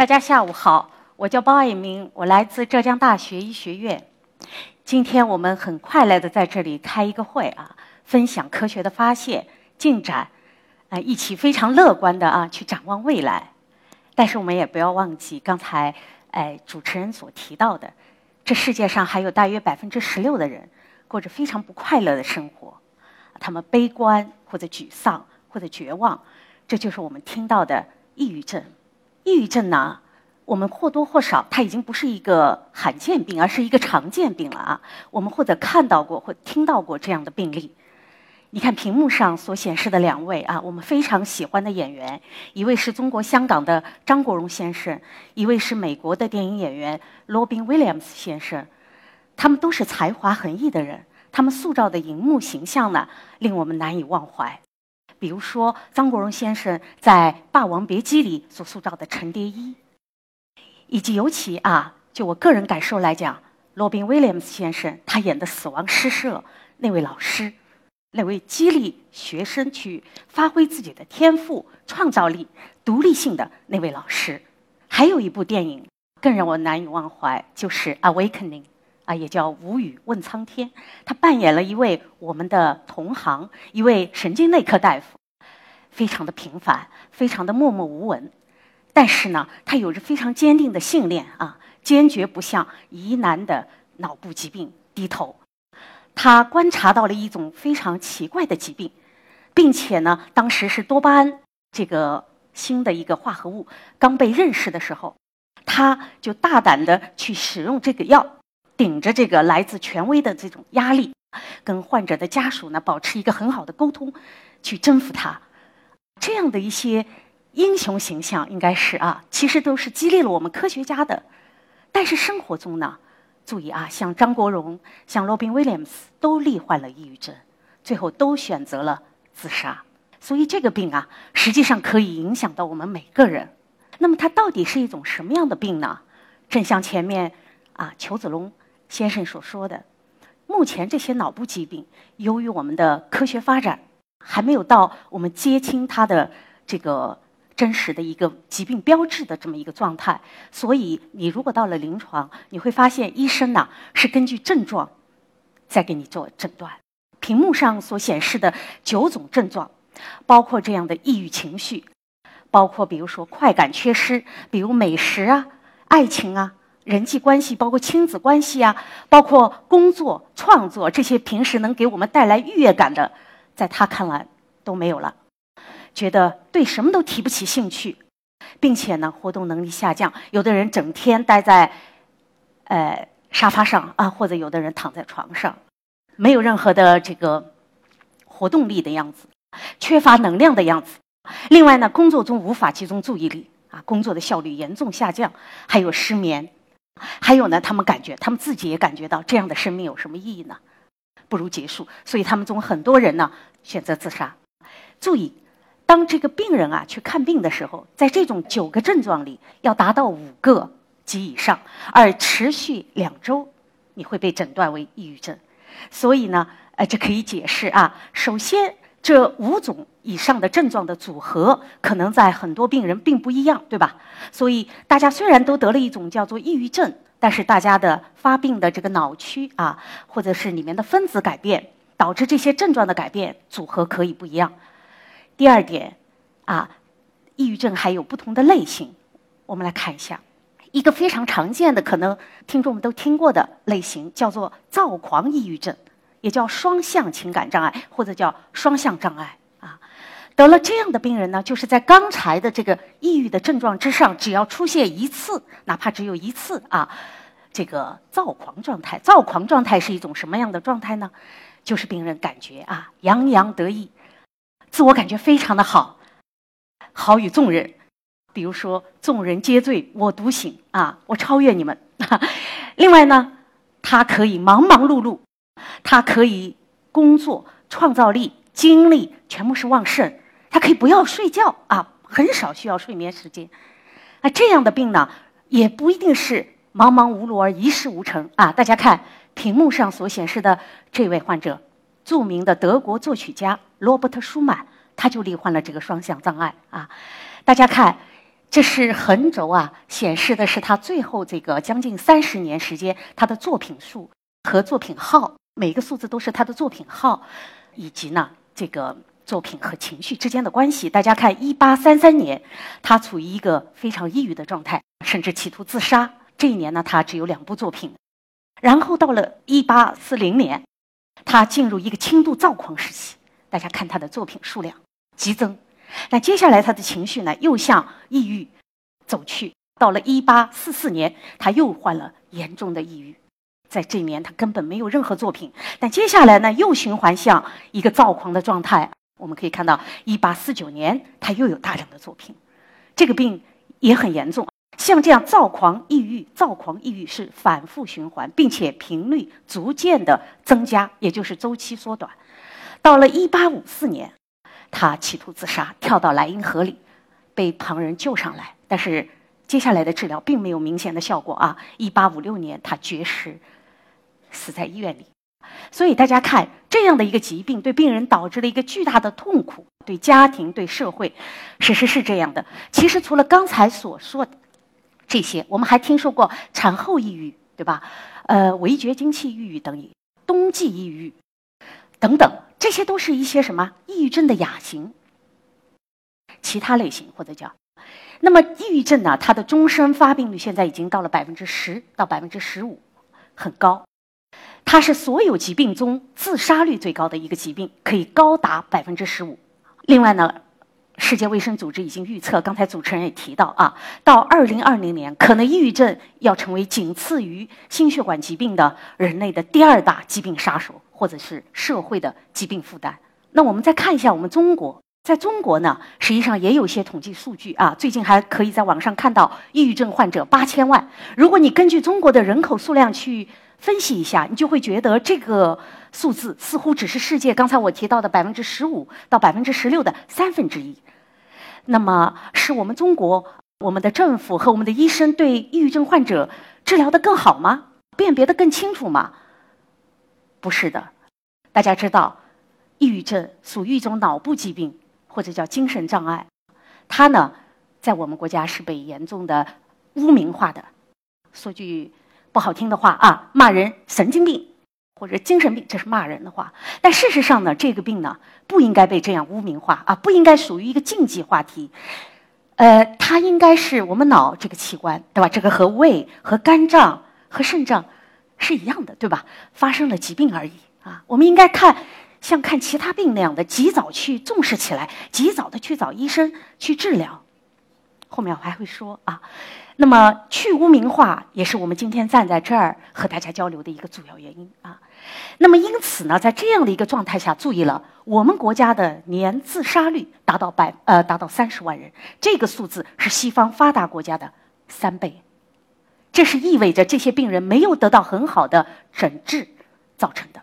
大家下午好，我叫包爱明，我来自浙江大学医学院。今天我们很快乐的在这里开一个会啊，分享科学的发现进展，啊，一起非常乐观的啊去展望未来。但是我们也不要忘记刚才哎主持人所提到的，这世界上还有大约百分之十六的人过着非常不快乐的生活，他们悲观或者沮丧或者绝望，这就是我们听到的抑郁症。抑郁症呢，我们或多或少，它已经不是一个罕见病，而是一个常见病了啊。我们或者看到过或听到过这样的病例。你看屏幕上所显示的两位啊，我们非常喜欢的演员，一位是中国香港的张国荣先生，一位是美国的电影演员罗宾威廉姆斯先生。他们都是才华横溢的人，他们塑造的荧幕形象呢，令我们难以忘怀。比如说，张国荣先生在《霸王别姬》里所塑造的陈蝶衣，以及尤其啊，就我个人感受来讲，罗宾威廉姆斯先生他演的死亡诗社那位老师，那位激励学生去发挥自己的天赋、创造力、独立性的那位老师。还有一部电影更让我难以忘怀，就是《Awakening》。啊，也叫无语问苍天。他扮演了一位我们的同行，一位神经内科大夫，非常的平凡，非常的默默无闻。但是呢，他有着非常坚定的信念啊，坚决不向疑难的脑部疾病低头。他观察到了一种非常奇怪的疾病，并且呢，当时是多巴胺这个新的一个化合物刚被认识的时候，他就大胆的去使用这个药。顶着这个来自权威的这种压力，跟患者的家属呢保持一个很好的沟通，去征服他，这样的一些英雄形象应该是啊，其实都是激励了我们科学家的。但是生活中呢，注意啊，像张国荣、像罗宾威廉姆斯都罹患了抑郁症，最后都选择了自杀。所以这个病啊，实际上可以影响到我们每个人。那么它到底是一种什么样的病呢？正像前面啊，裘子龙。先生所说的，目前这些脑部疾病，由于我们的科学发展还没有到我们接清它的这个真实的一个疾病标志的这么一个状态，所以你如果到了临床，你会发现医生呢是根据症状在给你做诊断。屏幕上所显示的九种症状，包括这样的抑郁情绪，包括比如说快感缺失，比如美食啊、爱情啊。人际关系，包括亲子关系啊，包括工作、创作这些平时能给我们带来愉悦感的，在他看来都没有了，觉得对什么都提不起兴趣，并且呢，活动能力下降。有的人整天待在，呃，沙发上啊，或者有的人躺在床上，没有任何的这个活动力的样子，缺乏能量的样子。另外呢，工作中无法集中注意力啊，工作的效率严重下降，还有失眠。还有呢，他们感觉，他们自己也感觉到这样的生命有什么意义呢？不如结束。所以他们中很多人呢选择自杀。注意，当这个病人啊去看病的时候，在这种九个症状里要达到五个及以上，而持续两周，你会被诊断为抑郁症。所以呢，呃，这可以解释啊。首先，这五种以上的症状的组合，可能在很多病人并不一样，对吧？所以大家虽然都得了一种叫做抑郁症，但是大家的发病的这个脑区啊，或者是里面的分子改变，导致这些症状的改变组合可以不一样。第二点，啊，抑郁症还有不同的类型，我们来看一下，一个非常常见的，可能听众们都听过的类型，叫做躁狂抑郁症。也叫双向情感障碍，或者叫双向障碍。得了这样的病人呢，就是在刚才的这个抑郁的症状之上，只要出现一次，哪怕只有一次啊，这个躁狂状态。躁狂状态是一种什么样的状态呢？就是病人感觉啊，洋洋得意，自我感觉非常的好，好与众人。比如说，众人皆醉我独醒啊，我超越你们。另外呢，他可以忙忙碌碌。他可以工作、创造力、精力全部是旺盛，他可以不要睡觉啊，很少需要睡眠时间。那这样的病呢，也不一定是忙忙碌碌而一事无成啊。大家看屏幕上所显示的这位患者，著名的德国作曲家罗伯特·舒曼，他就罹患了这个双向障碍啊。大家看这是横轴啊，显示的是他最后这个将近三十年时间他的作品数和作品号，每个数字都是他的作品号，以及呢这个作品和情绪之间的关系。大家看，一八三三年，他处于一个非常抑郁的状态，甚至企图自杀。这一年呢，他只有两部作品。然后到了一八四零年，他进入一个轻度躁狂时期。大家看他的作品数量激增。那接下来他的情绪呢，又向抑郁走去。到了一八四四年，他又患了严重的抑郁，在这年他根本没有任何作品。但接下来呢，又循环向一个躁狂的状态。我们可以看到，一八四九年他又有大量的作品，这个病也很严重。像这样躁狂抑郁、躁狂抑郁是反复循环，并且频率逐渐的增加，也就是周期缩短。到了一八五四年。他企图自杀，跳到莱茵河里，被旁人救上来。但是接下来的治疗并没有明显的效果啊！一八五六年，他绝食，死在医院里。所以大家看，这样的一个疾病对病人导致了一个巨大的痛苦，对家庭、对社会，事实是这样的。其实除了刚才所说的这些，我们还听说过产后抑郁，对吧？呃，围绝经期抑郁等，冬季抑郁等等。这些都是一些什么抑郁症的亚型，其他类型或者叫，那么抑郁症呢？它的终身发病率现在已经到了百分之十到百分之十五，很高。它是所有疾病中自杀率最高的一个疾病，可以高达百分之十五。另外呢？世界卫生组织已经预测，刚才主持人也提到啊，到二零二零年，可能抑郁症要成为仅次于心血管疾病的人类的第二大疾病杀手，或者是社会的疾病负担。那我们再看一下我们中国，在中国呢，实际上也有一些统计数据啊，最近还可以在网上看到抑郁症患者八千万。如果你根据中国的人口数量去分析一下，你就会觉得这个数字似乎只是世界刚才我提到的百分之十五到百分之十六的三分之一。那么，是我们中国、我们的政府和我们的医生对抑郁症患者治疗的更好吗？辨别的更清楚吗？不是的。大家知道，抑郁症属于一种脑部疾病，或者叫精神障碍。它呢，在我们国家是被严重的污名化的。说句不好听的话啊，骂人神经病。或者精神病，这是骂人的话。但事实上呢，这个病呢不应该被这样污名化啊，不应该属于一个禁忌话题。呃，它应该是我们脑这个器官，对吧？这个和胃、和肝脏、和肾脏是一样的，对吧？发生了疾病而已啊。我们应该看像看其他病那样的，及早去重视起来，及早的去找医生去治疗。后面我还会说啊。那么去污名化也是我们今天站在这儿和大家交流的一个主要原因啊。那么因此呢，在这样的一个状态下，注意了，我们国家的年自杀率达到百呃达到三十万人，这个数字是西方发达国家的三倍。这是意味着这些病人没有得到很好的诊治造成的。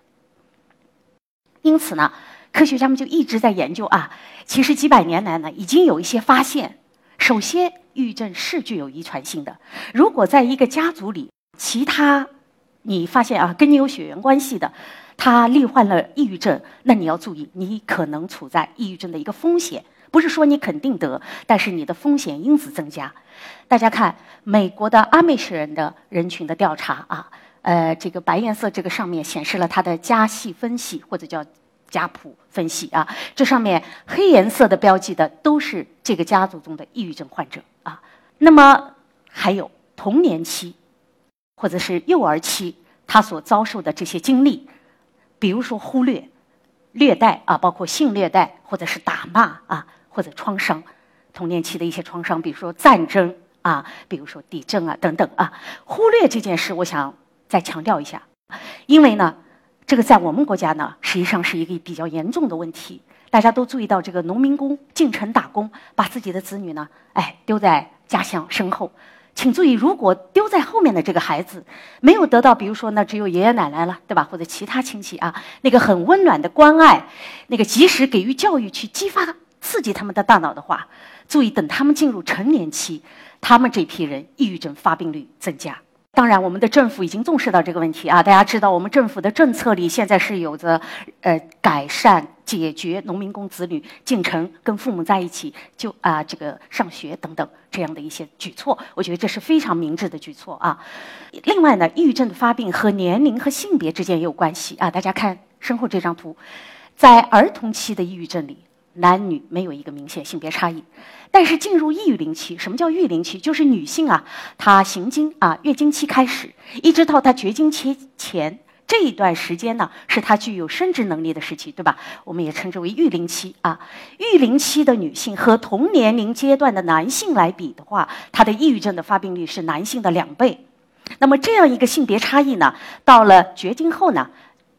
因此呢，科学家们就一直在研究啊。其实几百年来呢，已经有一些发现。首先。抑郁症是具有遗传性的。如果在一个家族里，其他你发现啊，跟你有血缘关系的，他罹患了抑郁症，那你要注意，你可能处在抑郁症的一个风险。不是说你肯定得，但是你的风险因子增加。大家看美国的阿美什人的人群的调查啊，呃，这个白颜色这个上面显示了它的家系分析，或者叫。家谱分析啊，这上面黑颜色的标记的都是这个家族中的抑郁症患者啊。那么还有童年期或者是幼儿期他所遭受的这些经历，比如说忽略、虐待啊，包括性虐待或者是打骂啊，或者创伤，童年期的一些创伤，比如说战争啊，比如说地震啊等等啊。忽略这件事，我想再强调一下，因为呢。这个在我们国家呢，实际上是一个比较严重的问题。大家都注意到，这个农民工进城打工，把自己的子女呢，哎，丢在家乡身后。请注意，如果丢在后面的这个孩子没有得到，比如说那只有爷爷奶奶了，对吧？或者其他亲戚啊，那个很温暖的关爱，那个及时给予教育，去激发刺激他们的大脑的话，注意，等他们进入成年期，他们这批人抑郁症发病率增加。当然，我们的政府已经重视到这个问题啊。大家知道，我们政府的政策里现在是有着，呃，改善解决农民工子女进城跟父母在一起就啊这个上学等等这样的一些举措。我觉得这是非常明智的举措啊。另外呢，抑郁症的发病和年龄和性别之间也有关系啊。大家看身后这张图，在儿童期的抑郁症里。男女没有一个明显性别差异，但是进入育龄期，什么叫育龄期？就是女性啊，她行经啊月经期开始，一直到她绝经期前这一段时间呢，是她具有生殖能力的时期，对吧？我们也称之为育龄期啊。育龄期的女性和同年龄阶段的男性来比的话，她的抑郁症的发病率是男性的两倍。那么这样一个性别差异呢，到了绝经后呢，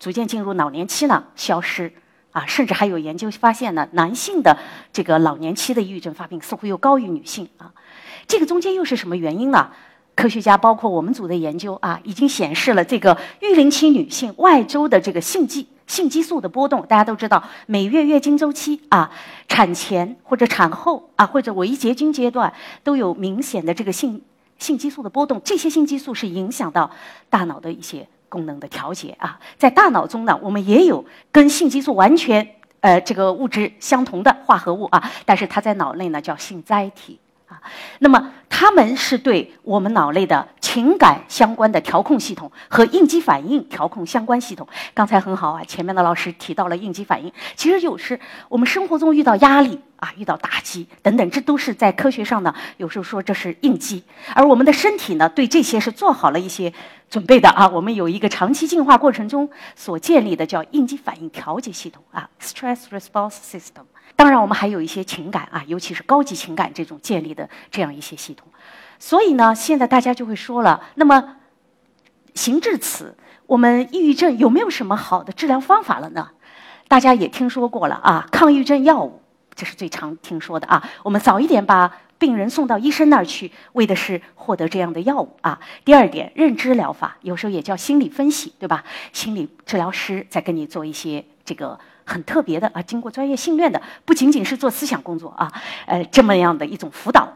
逐渐进入老年期呢，消失。啊，甚至还有研究发现呢，男性的这个老年期的抑郁症发病似乎又高于女性啊。这个中间又是什么原因呢？科学家包括我们组的研究啊，已经显示了这个育龄期女性外周的这个性激性激素的波动。大家都知道，每月月经周期啊，产前或者产后啊，或者围结经阶段都有明显的这个性性激素的波动。这些性激素是影响到大脑的一些。功能的调节啊，在大脑中呢，我们也有跟性激素完全呃这个物质相同的化合物啊，但是它在脑内呢叫性载体。啊。那么它们是对我们脑内的情感相关的调控系统和应激反应调控相关系统。刚才很好啊，前面的老师提到了应激反应，其实就是我们生活中遇到压力。啊，遇到打击等等，这都是在科学上呢。有时候说这是应激，而我们的身体呢，对这些是做好了一些准备的啊。我们有一个长期进化过程中所建立的叫应激反应调节系统啊，stress response system。当然，我们还有一些情感啊，尤其是高级情感这种建立的这样一些系统。所以呢，现在大家就会说了，那么行至此，我们抑郁症有没有什么好的治疗方法了呢？大家也听说过了啊，抗抑郁症药物。这是最常听说的啊！我们早一点把病人送到医生那儿去，为的是获得这样的药物啊。第二点，认知疗法有时候也叫心理分析，对吧？心理治疗师在跟你做一些这个很特别的啊，经过专业训练的，不仅仅是做思想工作啊，呃，这么样的一种辅导。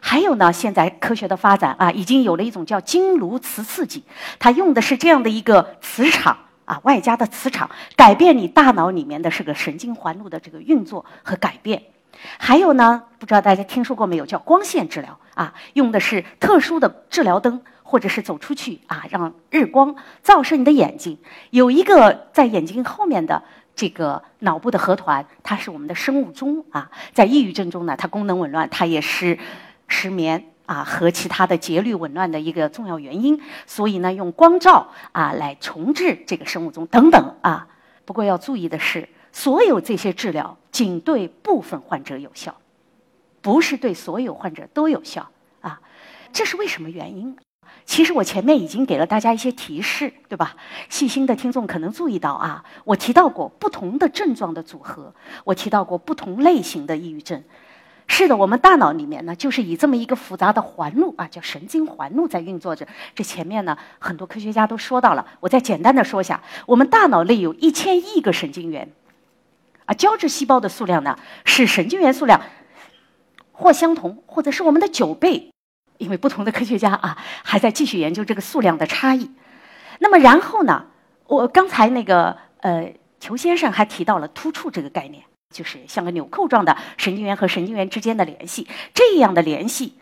还有呢，现在科学的发展啊，已经有了一种叫经颅磁刺激，它用的是这样的一个磁场。啊，外加的磁场改变你大脑里面的是个神经环路的这个运作和改变。还有呢，不知道大家听说过没有，叫光线治疗啊，用的是特殊的治疗灯，或者是走出去啊，让日光照射你的眼睛。有一个在眼睛后面的这个脑部的核团，它是我们的生物钟啊，在抑郁症中呢，它功能紊乱，它也是失眠。啊，和其他的节律紊乱的一个重要原因，所以呢，用光照啊来重置这个生物钟等等啊。不过要注意的是，所有这些治疗仅对部分患者有效，不是对所有患者都有效啊。这是为什么原因？其实我前面已经给了大家一些提示，对吧？细心的听众可能注意到啊，我提到过不同的症状的组合，我提到过不同类型的抑郁症。是的，我们大脑里面呢，就是以这么一个复杂的环路啊，叫神经环路在运作着。这前面呢，很多科学家都说到了，我再简单的说一下，我们大脑内有一千亿个神经元，啊，胶质细胞的数量呢，是神经元数量或相同，或者是我们的九倍，因为不同的科学家啊，还在继续研究这个数量的差异。那么然后呢，我刚才那个呃，裘先生还提到了突触这个概念。就是像个纽扣状的神经元和神经元之间的联系，这样的联系，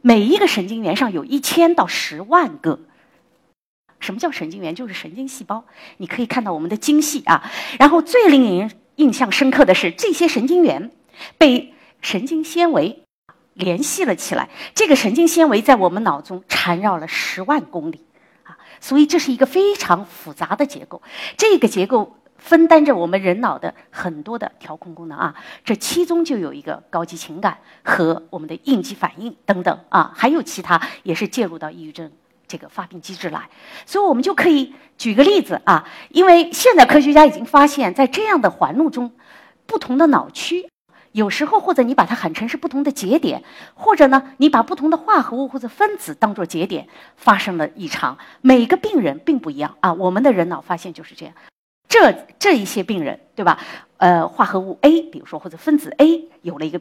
每一个神经元上有一千到十万个。什么叫神经元？就是神经细胞。你可以看到我们的精细啊。然后最令人印象深刻的是，这些神经元被神经纤维联系了起来。这个神经纤维在我们脑中缠绕了十万公里啊，所以这是一个非常复杂的结构。这个结构。分担着我们人脑的很多的调控功能啊，这其中就有一个高级情感和我们的应激反应等等啊，还有其他也是介入到抑郁症这个发病机制来，所以我们就可以举个例子啊，因为现在科学家已经发现，在这样的环路中，不同的脑区，有时候或者你把它喊成是不同的节点，或者呢，你把不同的化合物或者分子当做节点，发生了异常，每个病人并不一样啊，我们的人脑发现就是这样。这这一些病人，对吧？呃，化合物 A，比如说或者分子 A 有了一个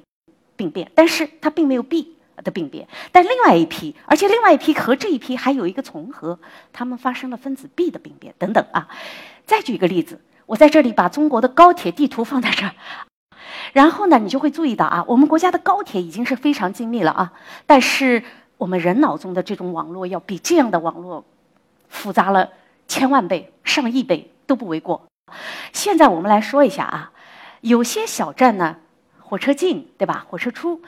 病变，但是它并没有 B，的病变，但另外一批，而且另外一批和这一批还有一个重合，他们发生了分子 B 的病变等等啊。再举一个例子，我在这里把中国的高铁地图放在这儿，然后呢，你就会注意到啊，我们国家的高铁已经是非常精密了啊，但是我们人脑中的这种网络要比这样的网络复杂了千万倍、上亿倍都不为过。现在我们来说一下啊，有些小站呢，火车进对吧？火车出。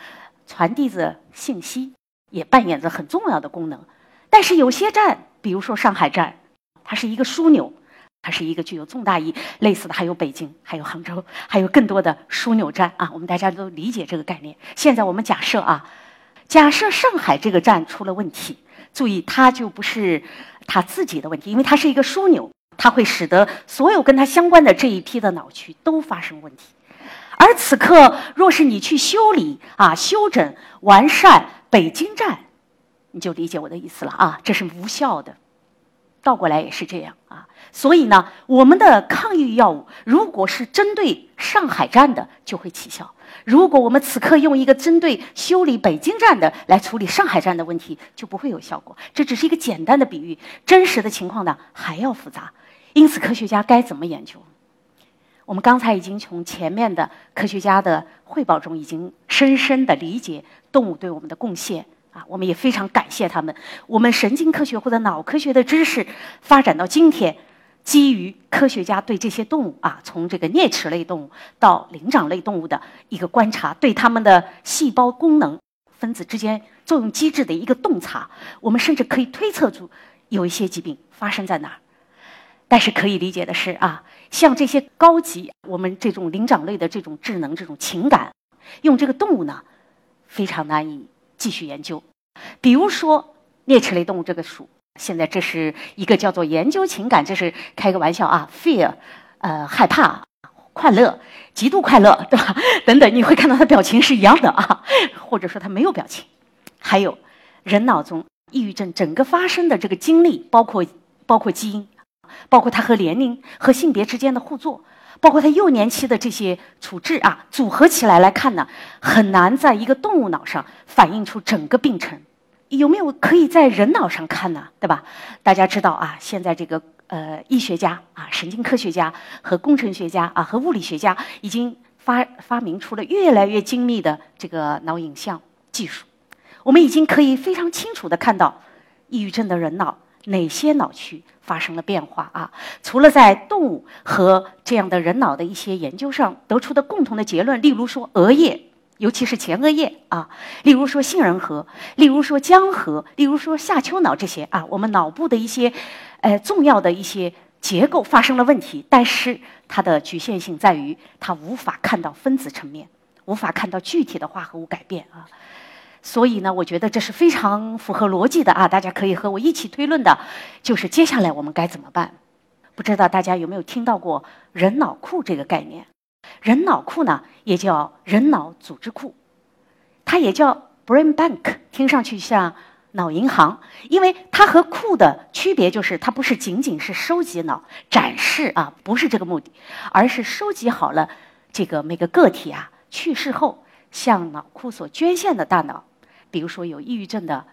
传递着信息，也扮演着很重要的功能。但是有些站，比如说上海站，它是一个枢纽，它是一个具有重大意义。类似的还有北京，还有杭州，还有更多的枢纽站啊。我们大家都理解这个概念。现在我们假设啊，假设上海这个站出了问题，注意它就不是它自己的问题，因为它是一个枢纽，它会使得所有跟它相关的这一批的脑区都发生问题。而此刻，若是你去修理啊、修整、完善北京站，你就理解我的意思了啊，这是无效的。倒过来也是这样啊。所以呢，我们的抗抑郁药物如果是针对上海站的，就会起效；如果我们此刻用一个针对修理北京站的来处理上海站的问题，就不会有效果。这只是一个简单的比喻，真实的情况呢还要复杂。因此，科学家该怎么研究？我们刚才已经从前面的科学家的汇报中，已经深深的理解动物对我们的贡献啊，我们也非常感谢他们。我们神经科学或者脑科学的知识发展到今天，基于科学家对这些动物啊，从这个啮齿类动物到灵长类动物的一个观察，对它们的细胞功能、分子之间作用机制的一个洞察，我们甚至可以推测出有一些疾病发生在哪儿。但是可以理解的是啊，像这些高级我们这种灵长类的这种智能、这种情感，用这个动物呢，非常难以继续研究。比如说啮齿类动物这个属，现在这是一个叫做研究情感，这是开个玩笑啊，fear，呃，害怕、快乐、极度快乐，对吧？等等，你会看到它表情是一样的啊，或者说它没有表情。还有人脑中抑郁症整个发生的这个经历，包括包括基因。包括它和年龄和性别之间的互作，包括他幼年期的这些处置啊，组合起来来看呢，很难在一个动物脑上反映出整个病程。有没有可以在人脑上看呢？对吧？大家知道啊，现在这个呃，医学家啊，神经科学家和工程学家啊，和物理学家已经发发明出了越来越精密的这个脑影像技术。我们已经可以非常清楚的看到抑郁症的人脑哪些脑区。发生了变化啊！除了在动物和这样的人脑的一些研究上得出的共同的结论，例如说额叶，尤其是前额叶啊，例如说杏仁核，例如说江核，例如说下丘脑这些啊，我们脑部的一些，呃，重要的一些结构发生了问题，但是它的局限性在于它无法看到分子层面，无法看到具体的化合物改变啊。所以呢，我觉得这是非常符合逻辑的啊！大家可以和我一起推论的，就是接下来我们该怎么办？不知道大家有没有听到过“人脑库”这个概念？人脑库呢，也叫人脑组织库，它也叫 brain bank，听上去像脑银行，因为它和库的区别就是，它不是仅仅是收集脑、展示啊，不是这个目的，而是收集好了这个每个个体啊去世后向脑库所捐献的大脑。比如说有抑郁症的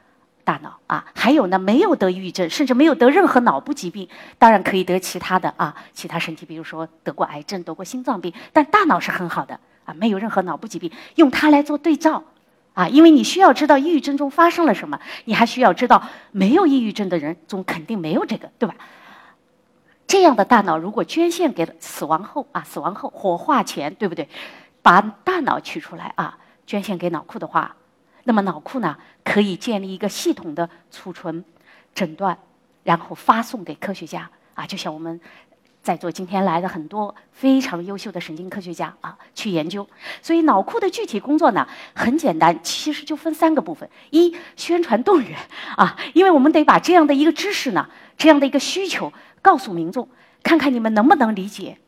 大脑啊，还有呢没有得抑郁症，甚至没有得任何脑部疾病，当然可以得其他的啊，其他身体，比如说得过癌症、得过心脏病，但大脑是很好的啊，没有任何脑部疾病，用它来做对照啊，因为你需要知道抑郁症中发生了什么，你还需要知道没有抑郁症的人中肯定没有这个，对吧？这样的大脑如果捐献给死亡后啊，死亡后火化前，对不对？把大脑取出来啊，捐献给脑库的话。那么脑库呢，可以建立一个系统的储存、诊断，然后发送给科学家啊，就像我们在座今天来的很多非常优秀的神经科学家啊，去研究。所以脑库的具体工作呢，很简单，其实就分三个部分：一、宣传动员啊，因为我们得把这样的一个知识呢，这样的一个需求告诉民众，看看你们能不能理解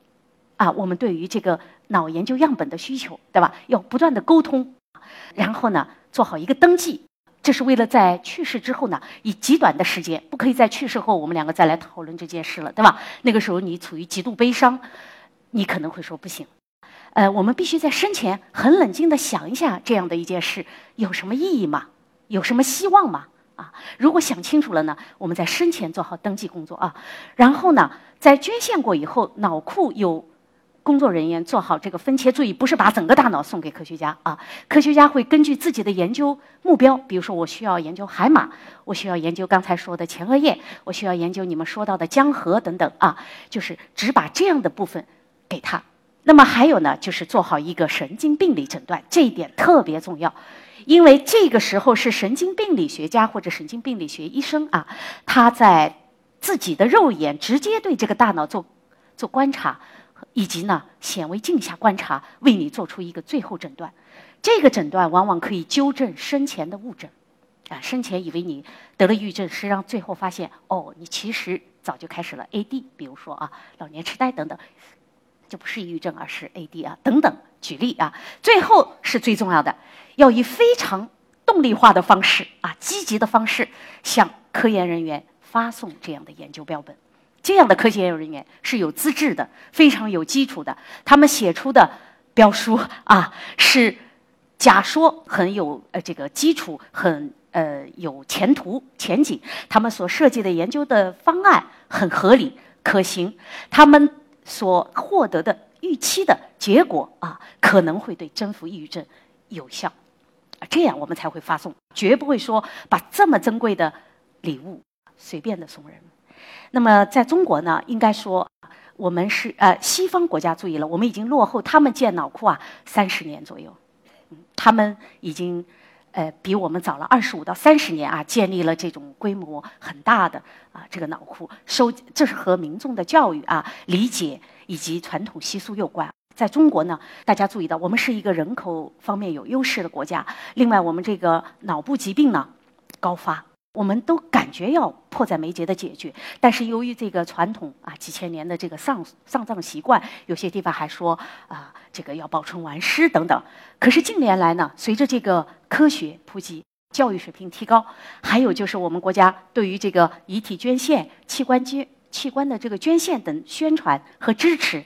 啊，我们对于这个脑研究样本的需求，对吧？要不断的沟通，然后呢？做好一个登记，这是为了在去世之后呢，以极短的时间，不可以在去世后我们两个再来讨论这件事了，对吧？那个时候你处于极度悲伤，你可能会说不行。呃，我们必须在生前很冷静的想一下，这样的一件事有什么意义吗？有什么希望吗？啊，如果想清楚了呢，我们在生前做好登记工作啊。然后呢，在捐献过以后，脑库有工作人员做好这个分切，注意不是把整个大脑送给科学家啊。科学家会根据自己的研究目标，比如说我需要研究海马，我需要研究刚才说的前额叶，我需要研究你们说到的江河等等啊，就是只把这样的部分给他。那么还有呢，就是做好一个神经病理诊断，这一点特别重要。因为这个时候是神经病理学家或者神经病理学医生啊，他在自己的肉眼直接对这个大脑做做观察，以及呢显微镜下观察，为你做出一个最后诊断。这个诊断往往可以纠正生前的误诊，啊，生前以为你得了抑郁症，实际上最后发现哦，你其实早就开始了 AD，比如说啊老年痴呆等等，就不是抑郁症，而是 AD 啊等等。举例啊，最后是最重要的，要以非常动力化的方式啊，积极的方式向科研人员发送这样的研究标本。这样的科研究人员是有资质的，非常有基础的。他们写出的标书啊，是假说很有呃这个基础，很呃有前途前景。他们所设计的研究的方案很合理可行，他们所获得的。预期的结果啊，可能会对征服抑郁症有效，这样我们才会发送，绝不会说把这么珍贵的礼物随便的送人。那么在中国呢，应该说我们是呃西方国家注意了，我们已经落后他们建脑库啊三十年左右，他们已经呃比我们早了二十五到三十年啊，建立了这种规模很大的啊这个脑库收，这是和民众的教育啊理解。以及传统习俗有关，在中国呢，大家注意到，我们是一个人口方面有优势的国家。另外，我们这个脑部疾病呢高发，我们都感觉要迫在眉睫的解决。但是由于这个传统啊几千年的这个丧丧葬习惯，有些地方还说啊这个要保存完尸等等。可是近年来呢，随着这个科学普及、教育水平提高，还有就是我们国家对于这个遗体捐献、器官捐。器官的这个捐献等宣传和支持，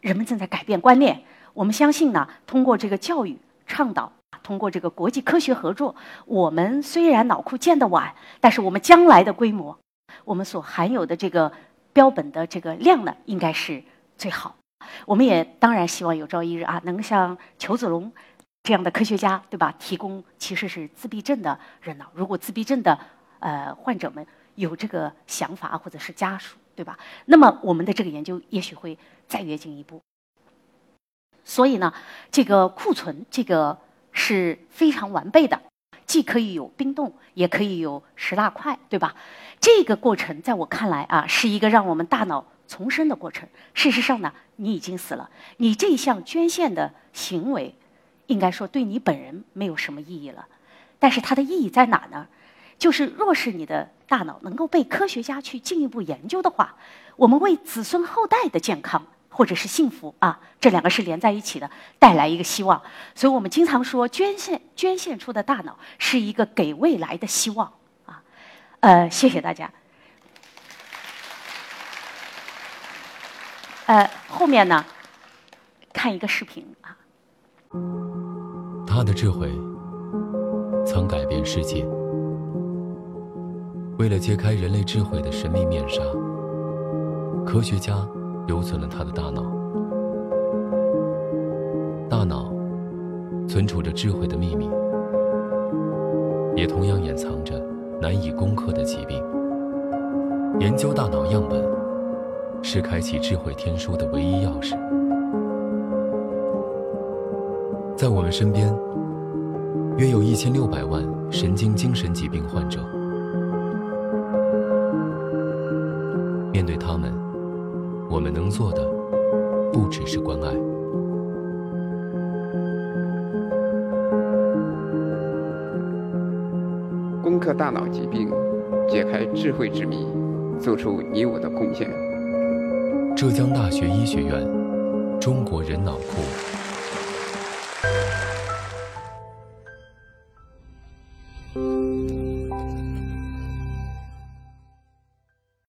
人们正在改变观念。我们相信呢，通过这个教育倡导，通过这个国际科学合作，我们虽然脑库建的晚，但是我们将来的规模，我们所含有的这个标本的这个量呢，应该是最好。我们也当然希望有朝一日啊，能像裘子龙这样的科学家，对吧？提供其实是自闭症的人脑，如果自闭症的呃患者们。有这个想法或者是家属，对吧？那么我们的这个研究也许会再跃进一步。所以呢，这个库存这个是非常完备的，既可以有冰冻，也可以有石蜡块，对吧？这个过程在我看来啊，是一个让我们大脑重生的过程。事实上呢，你已经死了，你这项捐献的行为，应该说对你本人没有什么意义了。但是它的意义在哪呢？就是若是你的。大脑能够被科学家去进一步研究的话，我们为子孙后代的健康或者是幸福啊，这两个是连在一起的，带来一个希望。所以我们经常说，捐献捐献出的大脑是一个给未来的希望啊。呃，谢谢大家。呃，后面呢，看一个视频啊。他的智慧曾改变世界。为了揭开人类智慧的神秘面纱，科学家留存了他的大脑。大脑存储着智慧的秘密，也同样掩藏着难以攻克的疾病。研究大脑样本，是开启智慧天书的唯一钥匙。在我们身边，约有一千六百万神经精神疾病患者。能做的不只是关爱。攻克大脑疾病，解开智慧之谜，做出你我的贡献。浙江大学医学院中国人脑库。